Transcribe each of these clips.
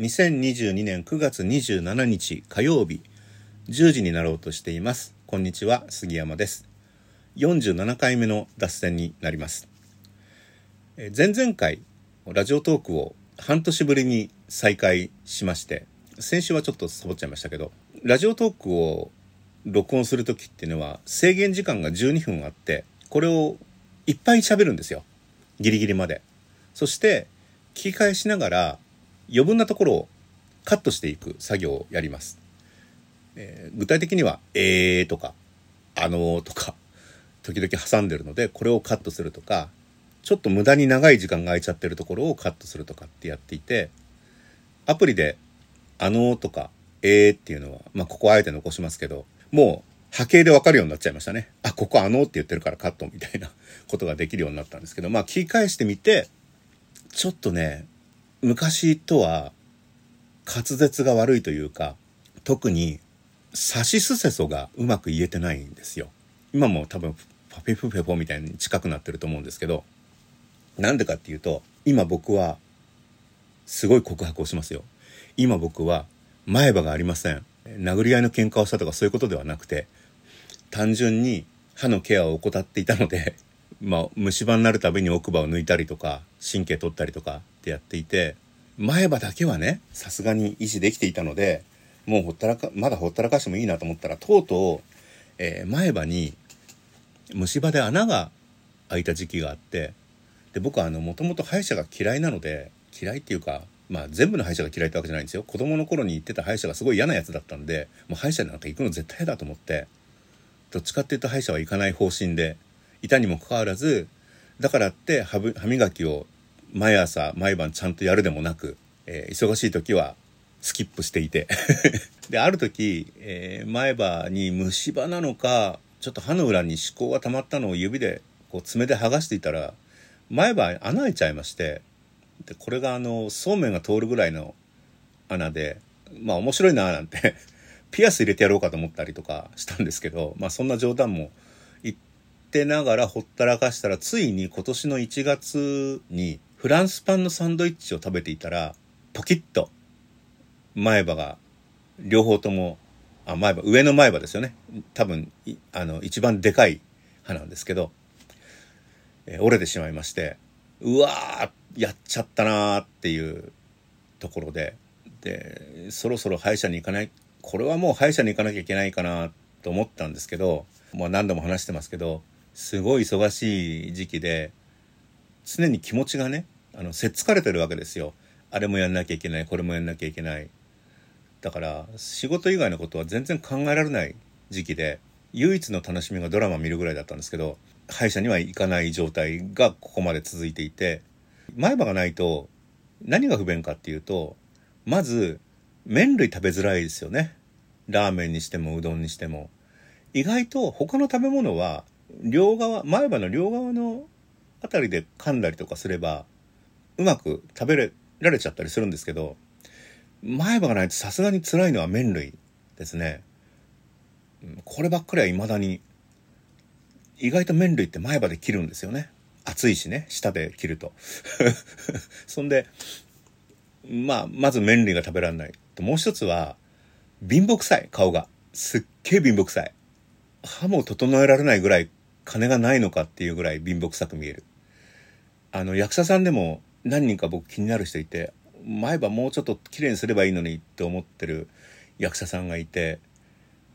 2022年9月27日火曜日10時になろうとしています。こんにちは杉山です。47回目の脱線になります。え前々回ラジオトークを半年ぶりに再開しまして先週はちょっとサボっちゃいましたけどラジオトークを録音する時っていうのは制限時間が12分あってこれをいっぱい喋るんですよ。ギリギリまで。そして聞き返しながら余分なところをカットしていく作業をやります。えー、具体的には、えーとか、あのーとか、時々挟んでるので、これをカットするとか、ちょっと無駄に長い時間が空いちゃってるところをカットするとかってやっていて、アプリで、あのーとか、えーっていうのは、まあ、ここあえて残しますけど、もう波形でわかるようになっちゃいましたね。あ、ここあのーって言ってるからカットみたいなことができるようになったんですけど、まあ、聞き返してみて、ちょっとね、昔とは滑舌が悪いというか特にサシスセソがうまく言えてないんですよ。今も多分パピフフェフォみたいに近くなってると思うんですけどなんでかっていうと今僕はすごい告白をしますよ。今僕は前歯がありません。殴り合いの喧嘩をしたとかそういうことではなくて単純に歯のケアを怠っていたので まあ虫歯になるたびに奥歯を抜いたりとか神経取ったりとかってやっていて前歯だけはねさすがに維持できていたのでもうほったらかまだほったらかしてもいいなと思ったらとうとう、えー、前歯に虫歯で穴が開いた時期があってで僕はあのもともと歯医者が嫌いなので嫌いっていうかまあ全部の歯医者が嫌いってわけじゃないんですよ。子供の頃に行ってた歯医者がすごい嫌なやつだったんでもう歯医者なんか行くの絶対だと思ってどっちかっていうと歯医者は行かない方針でいたにもかかわらずだからって歯磨きを毎朝毎晩ちゃんとやるでもなく、えー、忙しい時はスキップしていて。である時、えー、前歯に虫歯なのかちょっと歯の裏に歯垢が溜まったのを指でこう爪で剥がしていたら前歯穴開いちゃいましてでこれがあのそうめんが通るぐらいの穴でまあ面白いななんて ピアス入れてやろうかと思ったりとかしたんですけどまあそんな冗談も言ってながらほったらかしたらついに今年の1月にフランスパンのサンドイッチを食べていたら、ポキッと前歯が両方とも、あ、前歯、上の前歯ですよね。多分、あの、一番でかい歯なんですけど、えー、折れてしまいまして、うわー、やっちゃったなーっていうところで、で、そろそろ歯医者に行かない、これはもう歯医者に行かなきゃいけないかなと思ったんですけど、もう何度も話してますけど、すごい忙しい時期で、常に気持ちがね、あのせっつかれてるわけですよ。あれもやんなきゃいけないこれもやんなきゃいけない。だから仕事以外のことは全然考えられない時期で唯一の楽しみがドラマ見るぐらいだったんですけど歯医者には行かない状態がここまで続いていて前歯がないと何が不便かっていうとまず麺類食べづらいですよね。ラーメンにしてもうどんにしても。意外と他の食べ物は両側前歯の両側のあたりで噛んだりとかすればうまく食べられちゃったりするんですけど前歯がないとさすがに辛いのは麺類ですね。こればっかりは未だに意外と麺類って前歯で切るんですよね。熱いしね舌で切ると。そんでまあまず麺類が食べられないと。もう一つは貧乏くさい顔が。すっげえ貧乏くさい。歯も整えられないぐらい金がないのかっていうぐらい貧乏くさく見える。あの役者さんでも何人か僕気になる人いて前歯もうちょっと綺麗にすればいいのにって思ってる役者さんがいて、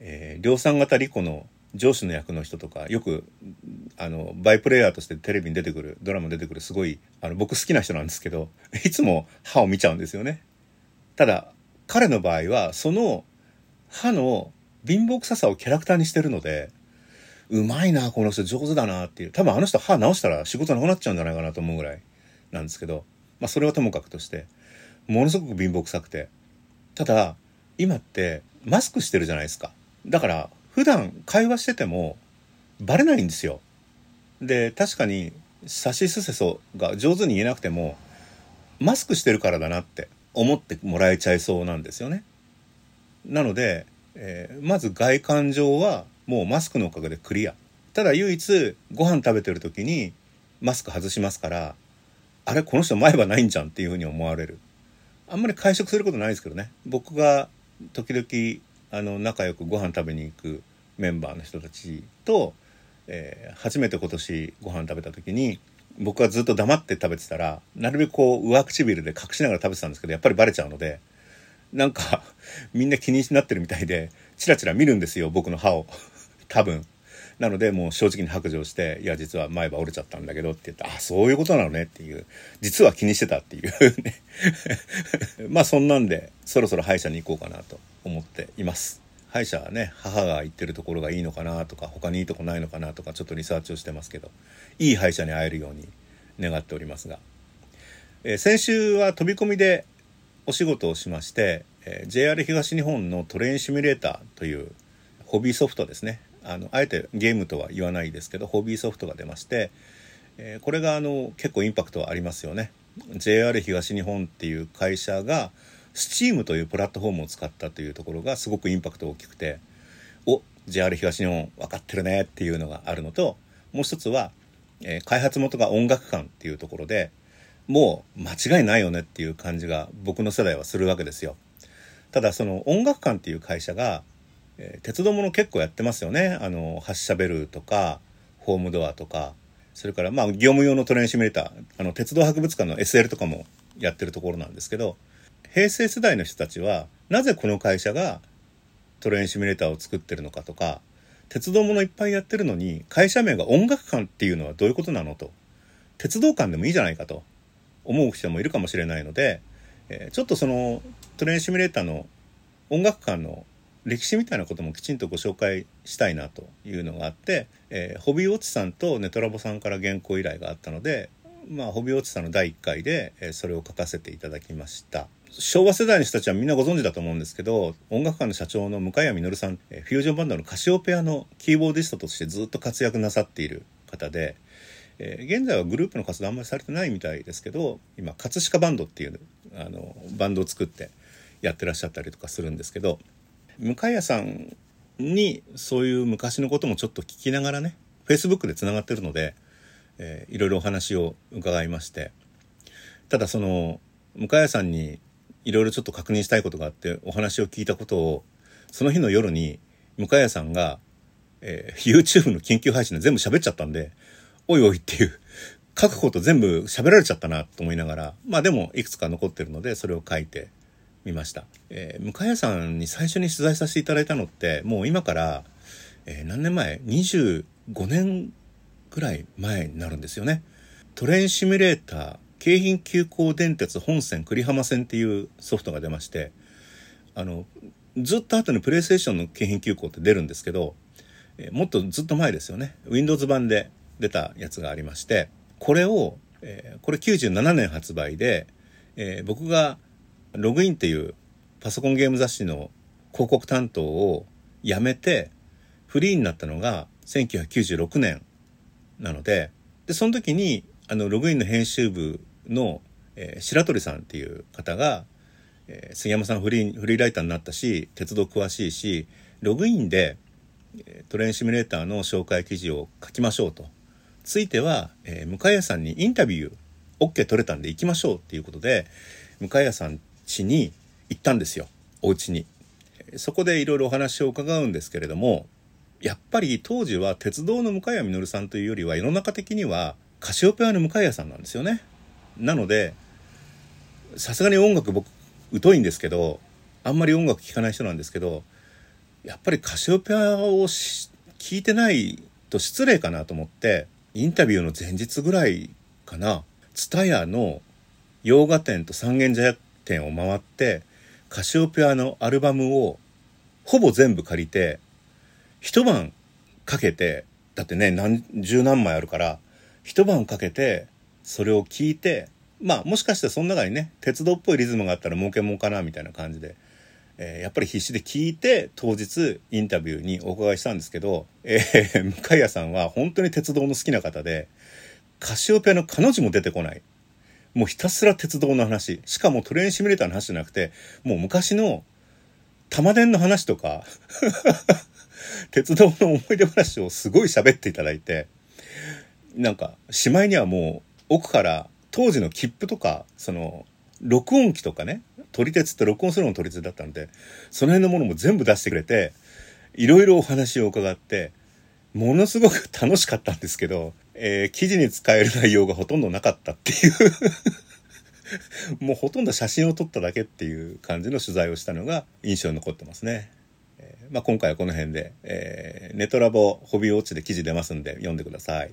えー、量産型リコの上司の役の人とかよくあのバイプレイヤーとしてテレビに出てくるドラマ出てくるすごいあの僕好きな人なんですけどいつも歯を見ちゃうんですよね。ただ彼の場合はその歯の貧乏臭さをキャラクターにしてるのでうまいなこの人上手だなっていう多分あの人歯直したら仕事なくなっちゃうんじゃないかなと思うぐらいなんですけど、まあ、それはともかくとしてものすごく貧乏くさくてただ今ってマスクしてるじゃないですか。だから普段会話しててもバレないんですよ。で確かに「さしすせそ」が上手に言えなくてもマスクしてるからだなって思ってもらえちゃいそうなんですよね。なので、えー、まず外観上はもうマスクのおかげでクリア。ただ唯一ご飯食べてる時にマスク外しますからあれこの人前歯ないんじゃんっていうふうに思われる。あんまり会食することないですけどね。僕が時々あの仲良くご飯食べに行くメンバーの人たちと、えー、初めて今年ご飯食べた時に僕はずっと黙って食べてたらなるべくこう上唇で隠しながら食べてたんですけどやっぱりバレちゃうのでなんかみんな気になってるみたいでチラチラ見るんですよ僕の歯を。多分。なのでもう正直に白状して「いや実は前歯折れちゃったんだけど」って言って「あそういうことなのね」っていう実は気にしてたっていうね。まあそんなんでそろそろ歯医者に行こうかなと思っています。歯医者はね母が行ってるところがいいのかなとか他にいいとこないのかなとかちょっとリサーチをしてますけどいい歯医者に会えるように願っておりますが、えー、先週は飛び込みでお仕事をしまして、えー、JR 東日本のトレインシミュレーターというホビーソフトですね。あのあえてゲームとは言わないですけどホビーソフトが出まして、えー、これがあの結構インパクトはありますよね JR 東日本っていう会社が Steam というプラットフォームを使ったというところがすごくインパクト大きくてお JR 東日本分かってるねっていうのがあるのともう一つは、えー、開発元が音楽館っていうところでもう間違いないよねっていう感じが僕の世代はするわけですよ。ただその音楽館っていう会社がえー、鉄道もの結構やってますよね。あの発車ベルとかホームドアとか。それからまあ業務用のトレインシミュレーター。あの鉄道博物館の SL とかもやってるところなんですけど平成世代の人たちはなぜこの会社がトレインシミュレーターを作ってるのかとか鉄道ものいっぱいやってるのに会社名が音楽館っていうのはどういうことなのと鉄道館でもいいじゃないかと思う人もいるかもしれないので、えー、ちょっとそのトレインシミュレーターの音楽館の歴史みたいなこともきちんとご紹介したいなというのがあって、えー、ホビーウォッチさんとネトラボさんから原稿依頼があったので、まあ、ホビーウォッチさんの第1回で、えー、それを書かせていただきました。昭和世代の人たちはみんなご存知だと思うんですけど音楽館の社長の向谷実さんフュージョンバンドのカシオペアのキーボーディストとしてずっと活躍なさっている方で、えー、現在はグループの活動あんまりされてないみたいですけど今葛飾バンドっていうあのバンドを作ってやってらっしゃったりとかするんですけど向谷さんにそういう昔のこともちょっと聞きながらね Facebook でつながってるので、えー、いろいろお話を伺いまして。ただその向谷さんにいろいろちょっと確認したいことがあってお話を聞いたことをその日の夜に向谷さんが、えー、YouTube の緊急配信で全部喋っちゃったんでおいおいっていう書くこと全部喋られちゃったなと思いながらまあでもいくつか残ってるのでそれを書いて見ました。えー、向谷さんに最初に取材させていただいたのって、もう今から、えー、何年前 ?25 年ぐらい前になるんですよね。トレインシミュレーター、京浜急行電鉄本線栗浜線っていうソフトが出まして、あの、ずっと後にプレイステーションの京浜急行って出るんですけど、えー、もっとずっと前ですよね。Windows 版で出たやつがありまして、これを、えー、これ97年発売で、えー、僕がログインっていうパソコンゲーム雑誌の広告担当を辞めてフリーになったのが1996年なのででその時にあのログインの編集部の、えー、白鳥さんっていう方が、えー、杉山さんフリーフリーライターになったし鉄道詳しいしログインでトレインシミュレーターの紹介記事を書きましょうと。ついては、えー、向谷さんにインタビュー OK 取れたんで行きましょうっていうことで向谷さん地に行ったんですよ。お家に。そこでいろいろお話を伺うんですけれどもやっぱり当時は鉄道の向谷実さんというよりは世の中的にはカシオペアの向谷さんなんですよね。なのでさすがに音楽僕疎いんですけどあんまり音楽聴かない人なんですけどやっぱりカシオペアを聞いてないと失礼かなと思ってインタビューの前日ぐらいかな蔦屋の洋画店と三軒茶屋店を回ってカシオペアのアルバムをほぼ全部借りて一晩かけてだってね何十何枚あるから一晩かけてそれを聞いてまあもしかしてその中にね鉄道っぽいリズムがあったら儲けもんかなみたいな感じで、えー、やっぱり必死で聞いて当日インタビューにお伺いしたんですけど、えー、向谷さんは本当に鉄道の好きな方でカシオペアの彼女も出てこない。もうひたすら鉄道の話。しかもトレインシミュレーターの話じゃなくて、もう昔の玉電の話とか 鉄道の思い出話をすごい喋っていただいて、なんか、しまいにはもう奥から当時の切符とか、その、録音機とかね、撮り鉄って録音するのも撮り鉄だったんでその辺のものも全部出してくれていろいろお話を伺ってものすごく楽しかったんですけど、えー、記事に使える内容がほとんどなかったっていう もうほとんど写真を撮っただけっていう感じの取材をしたのが印象に残ってますね。えー、まあ、今回はこの辺で、えー、ネトラボホビーウォッチで記事出ますんで読んでください。